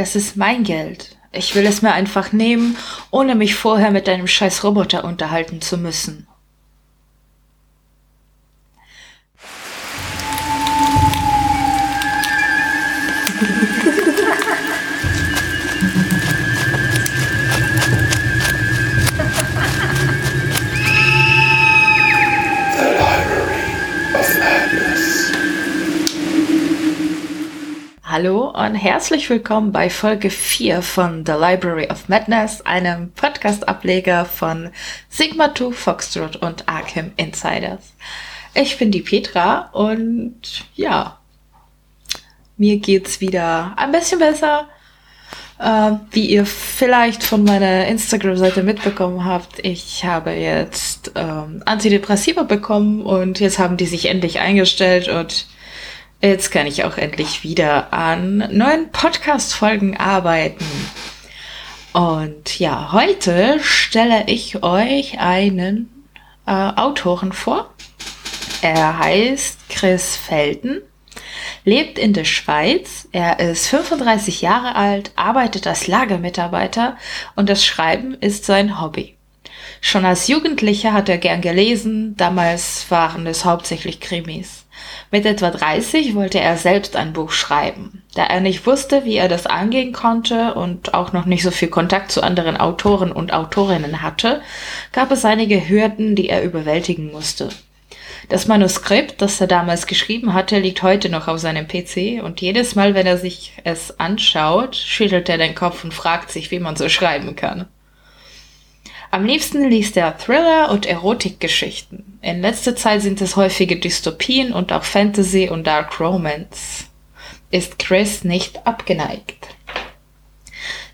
Das ist mein Geld. Ich will es mir einfach nehmen, ohne mich vorher mit deinem scheiß Roboter unterhalten zu müssen. Hallo und herzlich willkommen bei Folge 4 von The Library of Madness, einem Podcast-Ableger von Sigma 2 Foxtrot und Arkham Insiders. Ich bin die Petra und ja, mir geht's wieder ein bisschen besser. Äh, wie ihr vielleicht von meiner Instagram-Seite mitbekommen habt, ich habe jetzt ähm, Antidepressiva bekommen und jetzt haben die sich endlich eingestellt und Jetzt kann ich auch endlich wieder an neuen Podcast-Folgen arbeiten. Und ja, heute stelle ich euch einen äh, Autoren vor. Er heißt Chris Felten, lebt in der Schweiz. Er ist 35 Jahre alt, arbeitet als Lagermitarbeiter und das Schreiben ist sein Hobby. Schon als Jugendlicher hat er gern gelesen, damals waren es hauptsächlich Krimis. Mit etwa 30 wollte er selbst ein Buch schreiben. Da er nicht wusste, wie er das angehen konnte und auch noch nicht so viel Kontakt zu anderen Autoren und Autorinnen hatte, gab es einige Hürden, die er überwältigen musste. Das Manuskript, das er damals geschrieben hatte, liegt heute noch auf seinem PC und jedes Mal, wenn er sich es anschaut, schüttelt er den Kopf und fragt sich, wie man so schreiben kann. Am liebsten liest er Thriller und Erotikgeschichten. In letzter Zeit sind es häufige Dystopien und auch Fantasy und Dark Romance. Ist Chris nicht abgeneigt?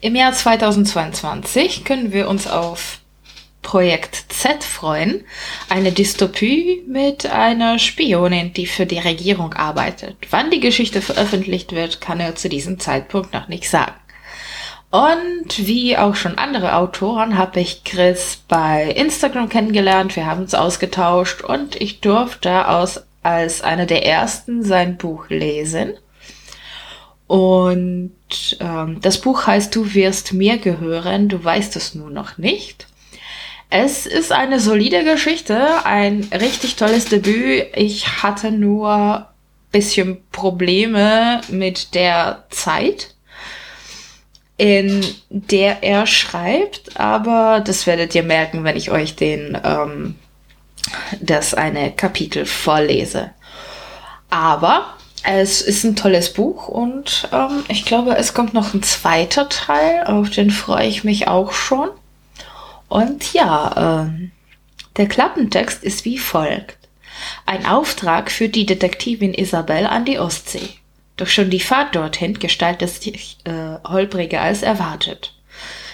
Im Jahr 2022 können wir uns auf Projekt Z freuen, eine Dystopie mit einer Spionin, die für die Regierung arbeitet. Wann die Geschichte veröffentlicht wird, kann er zu diesem Zeitpunkt noch nicht sagen. Und wie auch schon andere Autoren habe ich Chris bei Instagram kennengelernt. Wir haben uns ausgetauscht und ich durfte aus, als einer der ersten sein Buch lesen. Und ähm, das Buch heißt Du wirst mir gehören, du weißt es nur noch nicht. Es ist eine solide Geschichte, ein richtig tolles Debüt. Ich hatte nur bisschen Probleme mit der Zeit in der er schreibt, aber das werdet ihr merken, wenn ich euch den ähm, das eine Kapitel vorlese. Aber es ist ein tolles Buch und ähm, ich glaube, es kommt noch ein zweiter Teil, auf den freue ich mich auch schon. Und ja, ähm, der Klappentext ist wie folgt. Ein Auftrag für die Detektivin Isabel an die Ostsee. Doch schon die Fahrt dorthin gestaltet sich äh, holpriger als erwartet.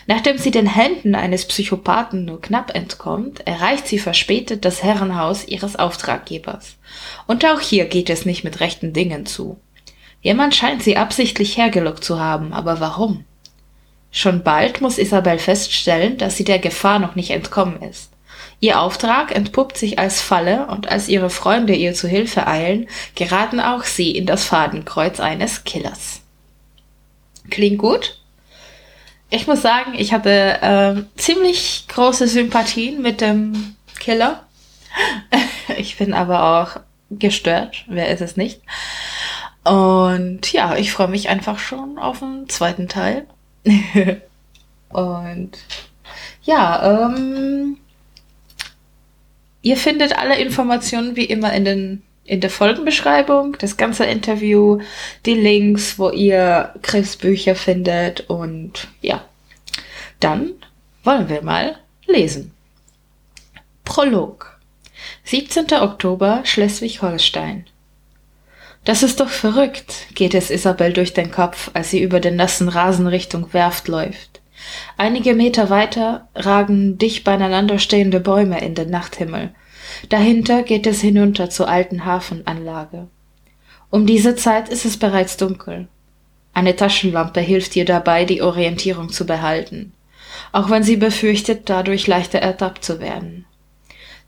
Nachdem sie den Händen eines Psychopathen nur knapp entkommt, erreicht sie verspätet das Herrenhaus ihres Auftraggebers. Und auch hier geht es nicht mit rechten Dingen zu. Jemand scheint sie absichtlich hergelockt zu haben, aber warum? Schon bald muss Isabel feststellen, dass sie der Gefahr noch nicht entkommen ist. Ihr Auftrag entpuppt sich als Falle und als ihre Freunde ihr zu Hilfe eilen, geraten auch sie in das Fadenkreuz eines Killers. Klingt gut? Ich muss sagen, ich hatte äh, ziemlich große Sympathien mit dem Killer. ich bin aber auch gestört. Wer ist es nicht? Und ja, ich freue mich einfach schon auf den zweiten Teil. und ja, ähm, Ihr findet alle Informationen wie immer in, den, in der Folgenbeschreibung, das ganze Interview, die Links, wo ihr Chris Bücher findet und ja, dann wollen wir mal lesen. Prolog. 17. Oktober Schleswig-Holstein. Das ist doch verrückt, geht es Isabel durch den Kopf, als sie über den nassen Rasen Richtung Werft läuft. Einige Meter weiter ragen dicht beieinander stehende Bäume in den Nachthimmel. Dahinter geht es hinunter zur alten Hafenanlage. Um diese Zeit ist es bereits dunkel. Eine Taschenlampe hilft ihr dabei, die Orientierung zu behalten, auch wenn sie befürchtet, dadurch leichter ertappt zu werden.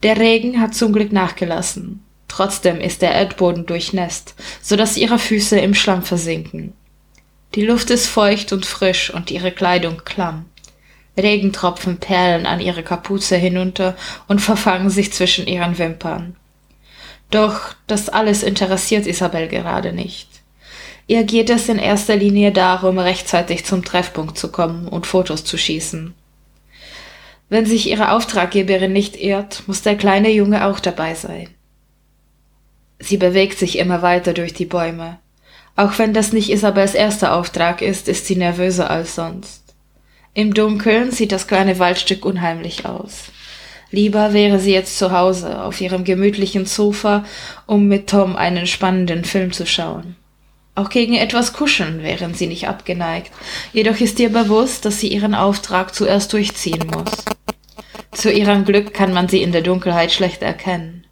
Der Regen hat zum Glück nachgelassen. Trotzdem ist der Erdboden durchnässt, so dass ihre Füße im Schlamm versinken. Die Luft ist feucht und frisch und ihre Kleidung klamm. Regentropfen perlen an ihre Kapuze hinunter und verfangen sich zwischen ihren Wimpern. Doch das alles interessiert Isabel gerade nicht. Ihr geht es in erster Linie darum, rechtzeitig zum Treffpunkt zu kommen und Fotos zu schießen. Wenn sich ihre Auftraggeberin nicht irrt, muss der kleine Junge auch dabei sein. Sie bewegt sich immer weiter durch die Bäume. Auch wenn das nicht Isabels erster Auftrag ist, ist sie nervöser als sonst. Im Dunkeln sieht das kleine Waldstück unheimlich aus. Lieber wäre sie jetzt zu Hause auf ihrem gemütlichen Sofa, um mit Tom einen spannenden Film zu schauen. Auch gegen etwas Kuscheln wären sie nicht abgeneigt, jedoch ist ihr bewusst, dass sie ihren Auftrag zuerst durchziehen muss. Zu ihrem Glück kann man sie in der Dunkelheit schlecht erkennen.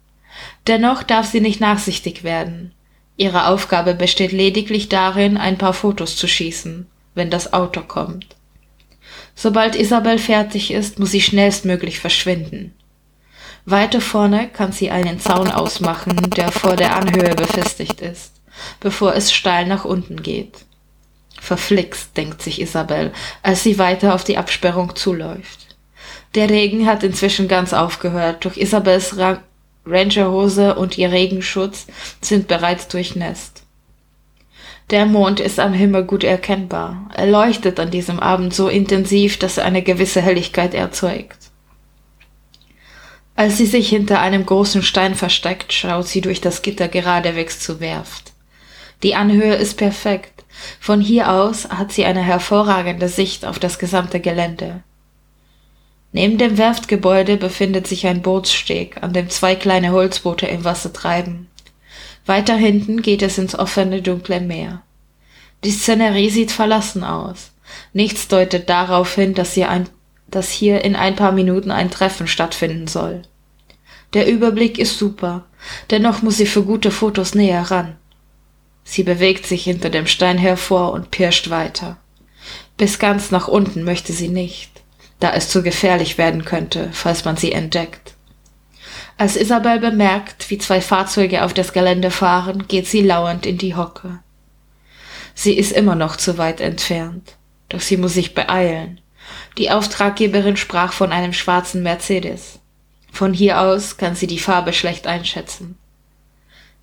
Dennoch darf sie nicht nachsichtig werden. Ihre Aufgabe besteht lediglich darin, ein paar Fotos zu schießen, wenn das Auto kommt. Sobald Isabel fertig ist, muss sie schnellstmöglich verschwinden. Weiter vorne kann sie einen Zaun ausmachen, der vor der Anhöhe befestigt ist, bevor es steil nach unten geht. Verflixt, denkt sich Isabel, als sie weiter auf die Absperrung zuläuft. Der Regen hat inzwischen ganz aufgehört, durch Isabels Rangerhose und ihr Regenschutz sind bereits durchnässt. Der Mond ist am Himmel gut erkennbar. Er leuchtet an diesem Abend so intensiv, dass er eine gewisse Helligkeit erzeugt. Als sie sich hinter einem großen Stein versteckt, schaut sie durch das Gitter geradewegs zur Werft. Die Anhöhe ist perfekt. Von hier aus hat sie eine hervorragende Sicht auf das gesamte Gelände. Neben dem Werftgebäude befindet sich ein Bootssteg, an dem zwei kleine Holzboote im Wasser treiben. Weiter hinten geht es ins offene, dunkle Meer. Die Szenerie sieht verlassen aus. Nichts deutet darauf hin, dass hier, ein, dass hier in ein paar Minuten ein Treffen stattfinden soll. Der Überblick ist super, dennoch muss sie für gute Fotos näher ran. Sie bewegt sich hinter dem Stein hervor und pirscht weiter. Bis ganz nach unten möchte sie nicht, da es zu gefährlich werden könnte, falls man sie entdeckt. Als Isabel bemerkt, wie zwei Fahrzeuge auf das Gelände fahren, geht sie lauernd in die Hocke. Sie ist immer noch zu weit entfernt, doch sie muss sich beeilen. Die Auftraggeberin sprach von einem schwarzen Mercedes. Von hier aus kann sie die Farbe schlecht einschätzen.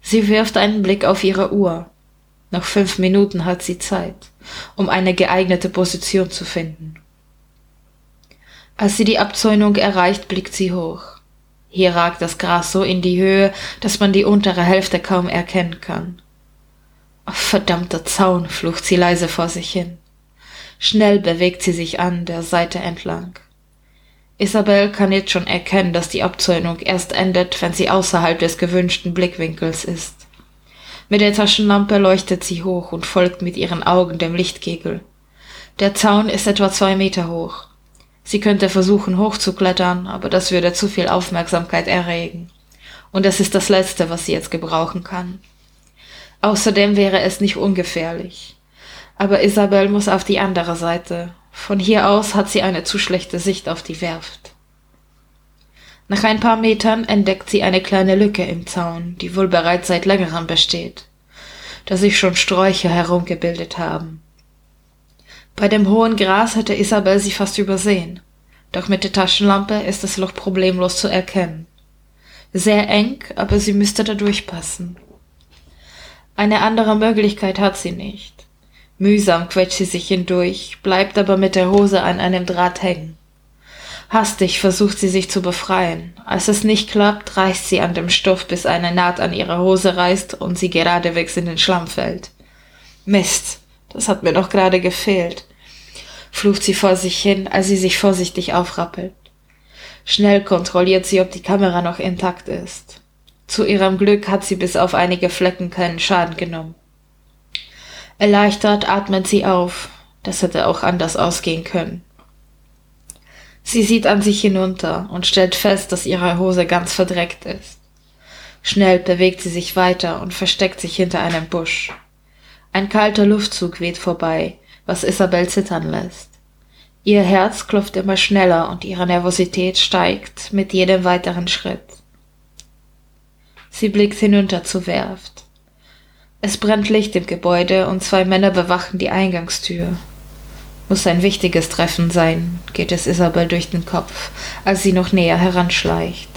Sie wirft einen Blick auf ihre Uhr. Noch fünf Minuten hat sie Zeit, um eine geeignete Position zu finden. Als sie die Abzäunung erreicht, blickt sie hoch. Hier ragt das Gras so in die Höhe, dass man die untere Hälfte kaum erkennen kann. Oh, verdammter Zaun, flucht sie leise vor sich hin. Schnell bewegt sie sich an der Seite entlang. Isabel kann jetzt schon erkennen, dass die Abzäunung erst endet, wenn sie außerhalb des gewünschten Blickwinkels ist. Mit der Taschenlampe leuchtet sie hoch und folgt mit ihren Augen dem Lichtkegel. Der Zaun ist etwa zwei Meter hoch. Sie könnte versuchen hochzuklettern, aber das würde zu viel Aufmerksamkeit erregen. Und das ist das Letzte, was sie jetzt gebrauchen kann. Außerdem wäre es nicht ungefährlich. Aber Isabel muss auf die andere Seite. Von hier aus hat sie eine zu schlechte Sicht auf die Werft. Nach ein paar Metern entdeckt sie eine kleine Lücke im Zaun, die wohl bereits seit längerem besteht, da sich schon Sträucher herumgebildet haben. Bei dem hohen Gras hätte Isabel sie fast übersehen. Doch mit der Taschenlampe ist das Loch problemlos zu erkennen. Sehr eng, aber sie müsste da durchpassen. Eine andere Möglichkeit hat sie nicht. Mühsam quetscht sie sich hindurch, bleibt aber mit der Hose an einem Draht hängen. Hastig versucht sie sich zu befreien. Als es nicht klappt, reißt sie an dem Stoff, bis eine Naht an ihrer Hose reißt und sie geradewegs in den Schlamm fällt. Mist, das hat mir doch gerade gefehlt, flucht sie vor sich hin, als sie sich vorsichtig aufrappelt. Schnell kontrolliert sie, ob die Kamera noch intakt ist. Zu ihrem Glück hat sie bis auf einige Flecken keinen Schaden genommen. Erleichtert atmet sie auf. Das hätte auch anders ausgehen können. Sie sieht an sich hinunter und stellt fest, dass ihre Hose ganz verdreckt ist. Schnell bewegt sie sich weiter und versteckt sich hinter einem Busch. Ein kalter Luftzug weht vorbei, was Isabel zittern lässt. Ihr Herz klopft immer schneller und ihre Nervosität steigt mit jedem weiteren Schritt. Sie blickt hinunter zur Werft. Es brennt Licht im Gebäude und zwei Männer bewachen die Eingangstür. Muss ein wichtiges Treffen sein, geht es Isabel durch den Kopf, als sie noch näher heranschleicht.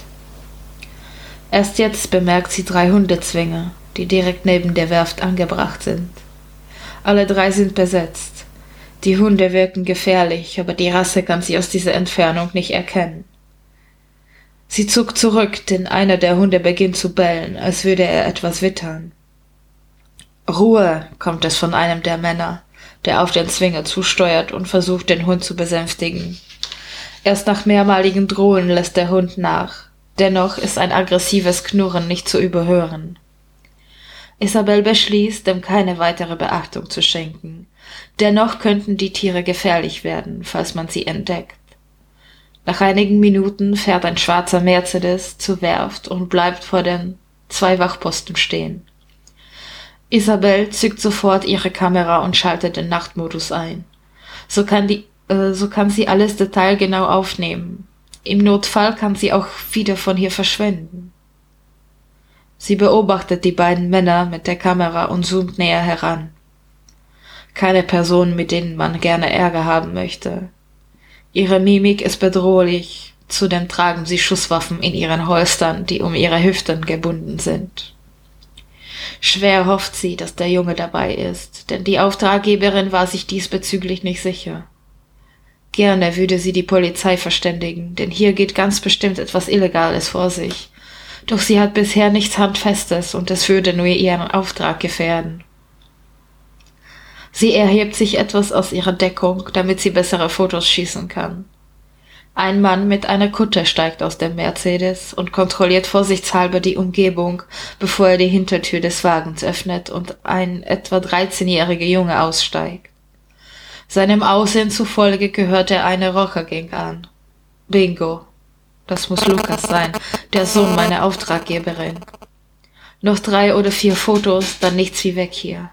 Erst jetzt bemerkt sie drei Hundezwinge, die direkt neben der Werft angebracht sind. Alle drei sind besetzt. Die Hunde wirken gefährlich, aber die Rasse kann sie aus dieser Entfernung nicht erkennen. Sie zuckt zurück, denn einer der Hunde beginnt zu bellen, als würde er etwas wittern. Ruhe, kommt es von einem der Männer der auf den Zwinger zusteuert und versucht, den Hund zu besänftigen. Erst nach mehrmaligen Drohen lässt der Hund nach. Dennoch ist ein aggressives Knurren nicht zu überhören. Isabel beschließt, dem keine weitere Beachtung zu schenken. Dennoch könnten die Tiere gefährlich werden, falls man sie entdeckt. Nach einigen Minuten fährt ein schwarzer Mercedes zur Werft und bleibt vor den zwei Wachposten stehen. Isabel zückt sofort ihre Kamera und schaltet den Nachtmodus ein. So kann, die, äh, so kann sie alles detailgenau aufnehmen. Im Notfall kann sie auch wieder von hier verschwinden. Sie beobachtet die beiden Männer mit der Kamera und zoomt näher heran. Keine Personen, mit denen man gerne Ärger haben möchte. Ihre Mimik ist bedrohlich, zudem tragen sie Schusswaffen in ihren Holstern, die um ihre Hüften gebunden sind. Schwer hofft sie, dass der Junge dabei ist, denn die Auftraggeberin war sich diesbezüglich nicht sicher. Gerne würde sie die Polizei verständigen, denn hier geht ganz bestimmt etwas Illegales vor sich. Doch sie hat bisher nichts Handfestes und es würde nur ihren Auftrag gefährden. Sie erhebt sich etwas aus ihrer Deckung, damit sie bessere Fotos schießen kann. Ein Mann mit einer Kutte steigt aus dem Mercedes und kontrolliert vorsichtshalber die Umgebung, bevor er die Hintertür des Wagens öffnet und ein etwa 13-jähriger Junge aussteigt. Seinem Aussehen zufolge gehört er einer Rockergang an. Bingo. Das muss Lukas sein, der Sohn meiner Auftraggeberin. Noch drei oder vier Fotos, dann nichts wie weg hier.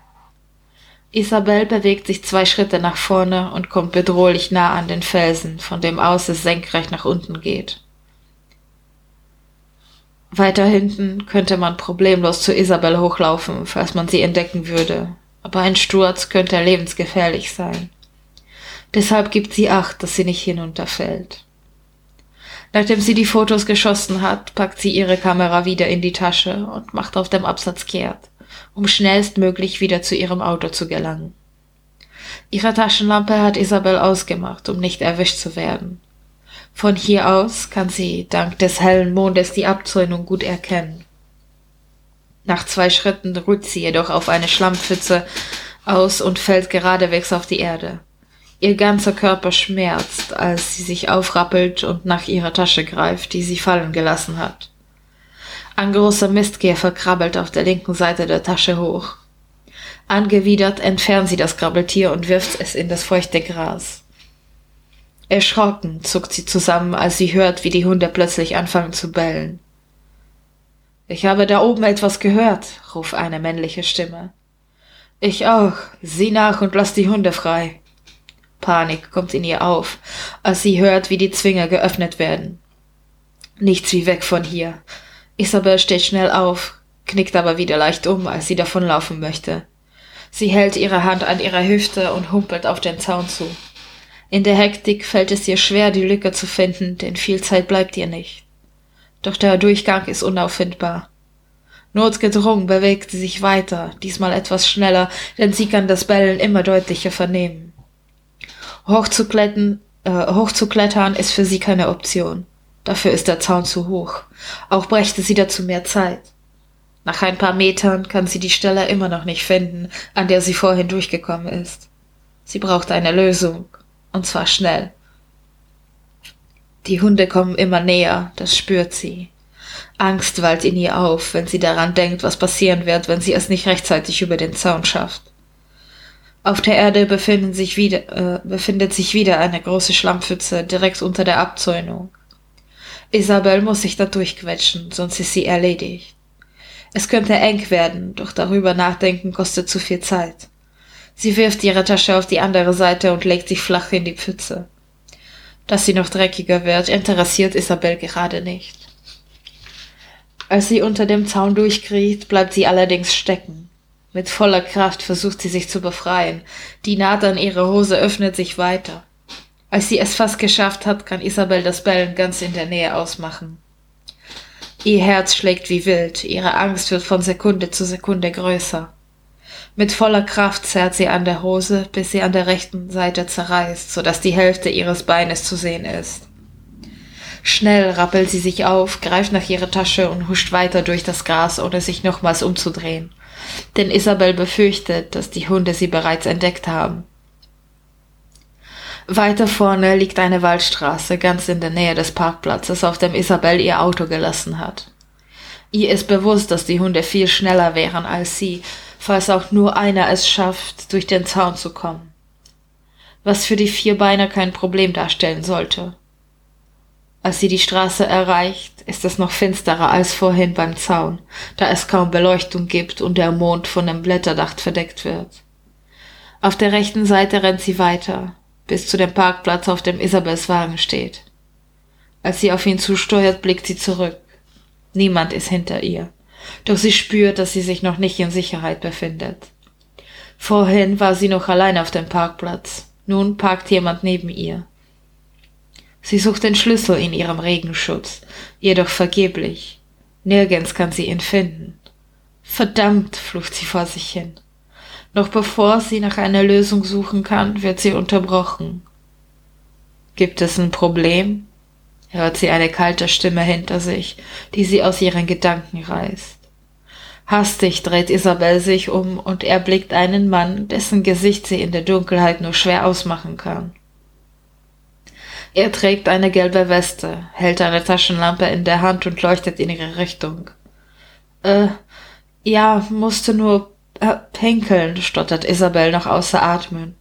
Isabel bewegt sich zwei Schritte nach vorne und kommt bedrohlich nah an den Felsen, von dem aus es senkrecht nach unten geht. Weiter hinten könnte man problemlos zu Isabel hochlaufen, falls man sie entdecken würde, aber ein Sturz könnte lebensgefährlich sein. Deshalb gibt sie Acht, dass sie nicht hinunterfällt. Nachdem sie die Fotos geschossen hat, packt sie ihre Kamera wieder in die Tasche und macht auf dem Absatz kehrt um schnellstmöglich wieder zu ihrem Auto zu gelangen. Ihre Taschenlampe hat Isabel ausgemacht, um nicht erwischt zu werden. Von hier aus kann sie dank des hellen Mondes die Abzäunung gut erkennen. Nach zwei Schritten ruht sie jedoch auf eine Schlammpfütze aus und fällt geradewegs auf die Erde. Ihr ganzer Körper schmerzt, als sie sich aufrappelt und nach ihrer Tasche greift, die sie fallen gelassen hat. Ein großer Mistkäfer krabbelt auf der linken Seite der Tasche hoch. Angewidert entfernt sie das Krabbeltier und wirft es in das feuchte Gras. Erschrocken zuckt sie zusammen, als sie hört, wie die Hunde plötzlich anfangen zu bellen. Ich habe da oben etwas gehört, ruft eine männliche Stimme. Ich auch. Sieh nach und lass die Hunde frei. Panik kommt in ihr auf, als sie hört, wie die Zwinger geöffnet werden. Nichts wie weg von hier. Isabel steht schnell auf, knickt aber wieder leicht um, als sie davonlaufen möchte. Sie hält ihre Hand an ihre Hüfte und humpelt auf den Zaun zu. In der Hektik fällt es ihr schwer, die Lücke zu finden, denn viel Zeit bleibt ihr nicht. Doch der Durchgang ist unauffindbar. Notgedrungen bewegt sie sich weiter, diesmal etwas schneller, denn sie kann das Bellen immer deutlicher vernehmen. Hochzuklettern, äh, hochzuklettern ist für sie keine Option. Dafür ist der Zaun zu hoch. Auch brächte sie dazu mehr Zeit. Nach ein paar Metern kann sie die Stelle immer noch nicht finden, an der sie vorhin durchgekommen ist. Sie braucht eine Lösung, und zwar schnell. Die Hunde kommen immer näher, das spürt sie. Angst wallt in ihr auf, wenn sie daran denkt, was passieren wird, wenn sie es nicht rechtzeitig über den Zaun schafft. Auf der Erde befindet sich wieder, äh, befindet sich wieder eine große Schlammpfütze direkt unter der Abzäunung. Isabel muss sich da durchquetschen, sonst ist sie erledigt. Es könnte eng werden, doch darüber nachdenken kostet zu viel Zeit. Sie wirft ihre Tasche auf die andere Seite und legt sich flach in die Pfütze. Dass sie noch dreckiger wird, interessiert Isabel gerade nicht. Als sie unter dem Zaun durchkriecht, bleibt sie allerdings stecken. Mit voller Kraft versucht sie sich zu befreien. Die Naht an ihrer Hose öffnet sich weiter. Als sie es fast geschafft hat, kann Isabel das Bellen ganz in der Nähe ausmachen. Ihr Herz schlägt wie wild, ihre Angst wird von Sekunde zu Sekunde größer. Mit voller Kraft zerrt sie an der Hose, bis sie an der rechten Seite zerreißt, so dass die Hälfte ihres Beines zu sehen ist. Schnell rappelt sie sich auf, greift nach ihrer Tasche und huscht weiter durch das Gras, ohne sich nochmals umzudrehen. Denn Isabel befürchtet, dass die Hunde sie bereits entdeckt haben. Weiter vorne liegt eine Waldstraße ganz in der Nähe des Parkplatzes, auf dem Isabel ihr Auto gelassen hat. Ihr ist bewusst, dass die Hunde viel schneller wären als sie, falls auch nur einer es schafft, durch den Zaun zu kommen. Was für die Vierbeiner kein Problem darstellen sollte. Als sie die Straße erreicht, ist es noch finsterer als vorhin beim Zaun, da es kaum Beleuchtung gibt und der Mond von dem Blätterdach verdeckt wird. Auf der rechten Seite rennt sie weiter, bis zu dem Parkplatz, auf dem Isabels Wagen steht. Als sie auf ihn zusteuert, blickt sie zurück. Niemand ist hinter ihr. Doch sie spürt, dass sie sich noch nicht in Sicherheit befindet. Vorhin war sie noch allein auf dem Parkplatz. Nun parkt jemand neben ihr. Sie sucht den Schlüssel in ihrem Regenschutz, jedoch vergeblich. Nirgends kann sie ihn finden. Verdammt, flucht sie vor sich hin. Noch bevor sie nach einer Lösung suchen kann, wird sie unterbrochen. Gibt es ein Problem? hört sie eine kalte Stimme hinter sich, die sie aus ihren Gedanken reißt. Hastig dreht Isabel sich um und erblickt einen Mann, dessen Gesicht sie in der Dunkelheit nur schwer ausmachen kann. Er trägt eine gelbe Weste, hält eine Taschenlampe in der Hand und leuchtet in ihre Richtung. Äh, ja, musste nur äh, pinkeln, stottert Isabel noch außer Atmen.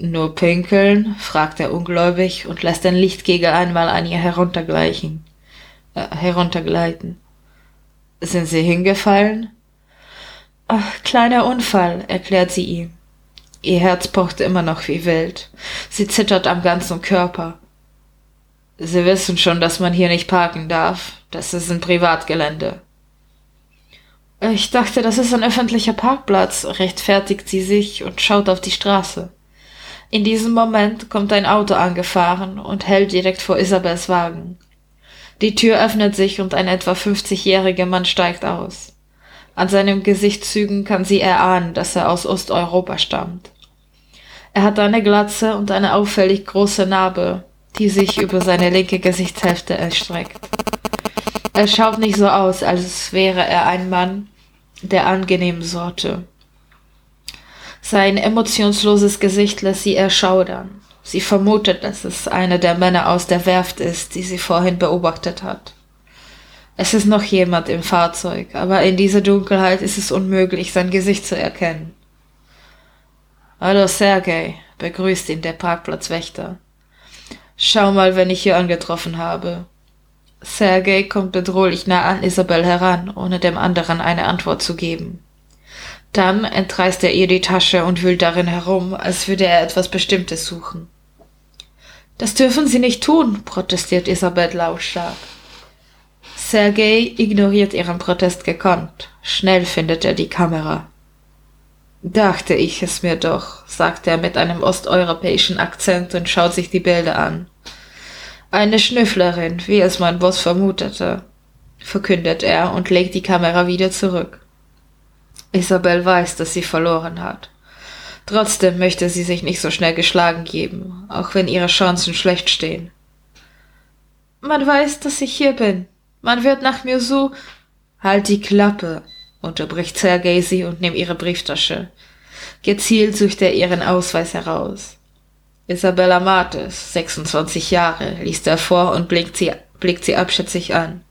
Nur pinkeln? fragt er ungläubig und lässt den Lichtkegel einmal an ihr heruntergleichen, äh, heruntergleiten. Sind Sie hingefallen? Ach, kleiner Unfall, erklärt sie ihm. Ihr Herz pocht immer noch wie wild. Sie zittert am ganzen Körper. Sie wissen schon, dass man hier nicht parken darf. Das ist ein Privatgelände. Ich dachte, das ist ein öffentlicher Parkplatz, rechtfertigt sie sich und schaut auf die Straße. In diesem Moment kommt ein Auto angefahren und hält direkt vor Isabels Wagen. Die Tür öffnet sich und ein etwa 50-jähriger Mann steigt aus. An seinen Gesichtszügen kann sie erahnen, dass er aus Osteuropa stammt. Er hat eine Glatze und eine auffällig große Narbe, die sich über seine linke Gesichtshälfte erstreckt. Er schaut nicht so aus, als wäre er ein Mann der angenehmen Sorte. Sein emotionsloses Gesicht lässt sie erschaudern. Sie vermutet, dass es einer der Männer aus der Werft ist, die sie vorhin beobachtet hat. Es ist noch jemand im Fahrzeug, aber in dieser Dunkelheit ist es unmöglich, sein Gesicht zu erkennen. Hallo Sergei, begrüßt ihn der Parkplatzwächter. Schau mal, wenn ich hier angetroffen habe. Sergei kommt bedrohlich nah an Isabel heran, ohne dem anderen eine Antwort zu geben. Dann entreißt er ihr die Tasche und wühlt darin herum, als würde er etwas Bestimmtes suchen. Das dürfen Sie nicht tun, protestiert Isabel lautstark. Sergei ignoriert ihren Protest gekonnt. Schnell findet er die Kamera. Dachte ich es mir doch, sagt er mit einem osteuropäischen Akzent und schaut sich die Bilder an. Eine Schnüfflerin, wie es mein Boss vermutete, verkündet er und legt die Kamera wieder zurück. Isabel weiß, dass sie verloren hat. Trotzdem möchte sie sich nicht so schnell geschlagen geben, auch wenn ihre Chancen schlecht stehen. Man weiß, dass ich hier bin. Man wird nach mir so. Halt die Klappe, unterbricht Sergei sie und nimmt ihre Brieftasche. Gezielt sucht er ihren Ausweis heraus. Isabella Martes, 26 Jahre, liest er vor und blickt sie, blickt sie abschätzig an.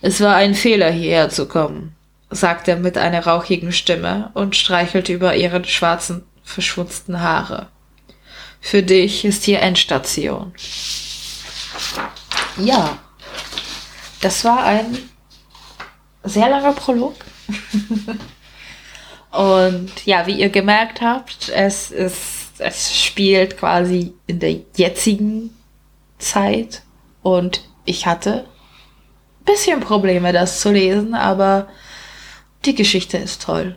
Es war ein Fehler, hierher zu kommen, sagt er mit einer rauchigen Stimme und streichelt über ihre schwarzen, verschwunzten Haare. Für dich ist hier Endstation. Ja, das war ein sehr langer Prolog. und ja, wie ihr gemerkt habt, es ist es spielt quasi in der jetzigen Zeit und ich hatte ein bisschen Probleme, das zu lesen, aber Die Geschichte ist toll.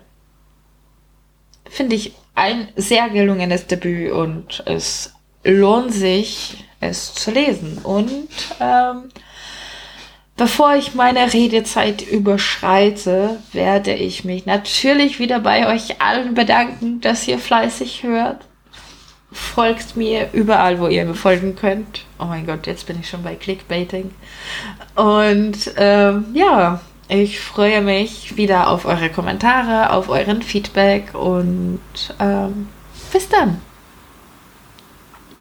Finde ich ein sehr gelungenes Debüt und es lohnt sich, es zu lesen. Und ähm, bevor ich meine Redezeit überschreite, werde ich mich natürlich wieder bei euch allen bedanken, dass ihr fleißig hört. Folgt mir überall, wo ihr mir folgen könnt. Oh mein Gott, jetzt bin ich schon bei Clickbaiting. Und ähm, ja, ich freue mich wieder auf eure Kommentare, auf euren Feedback und ähm, bis dann.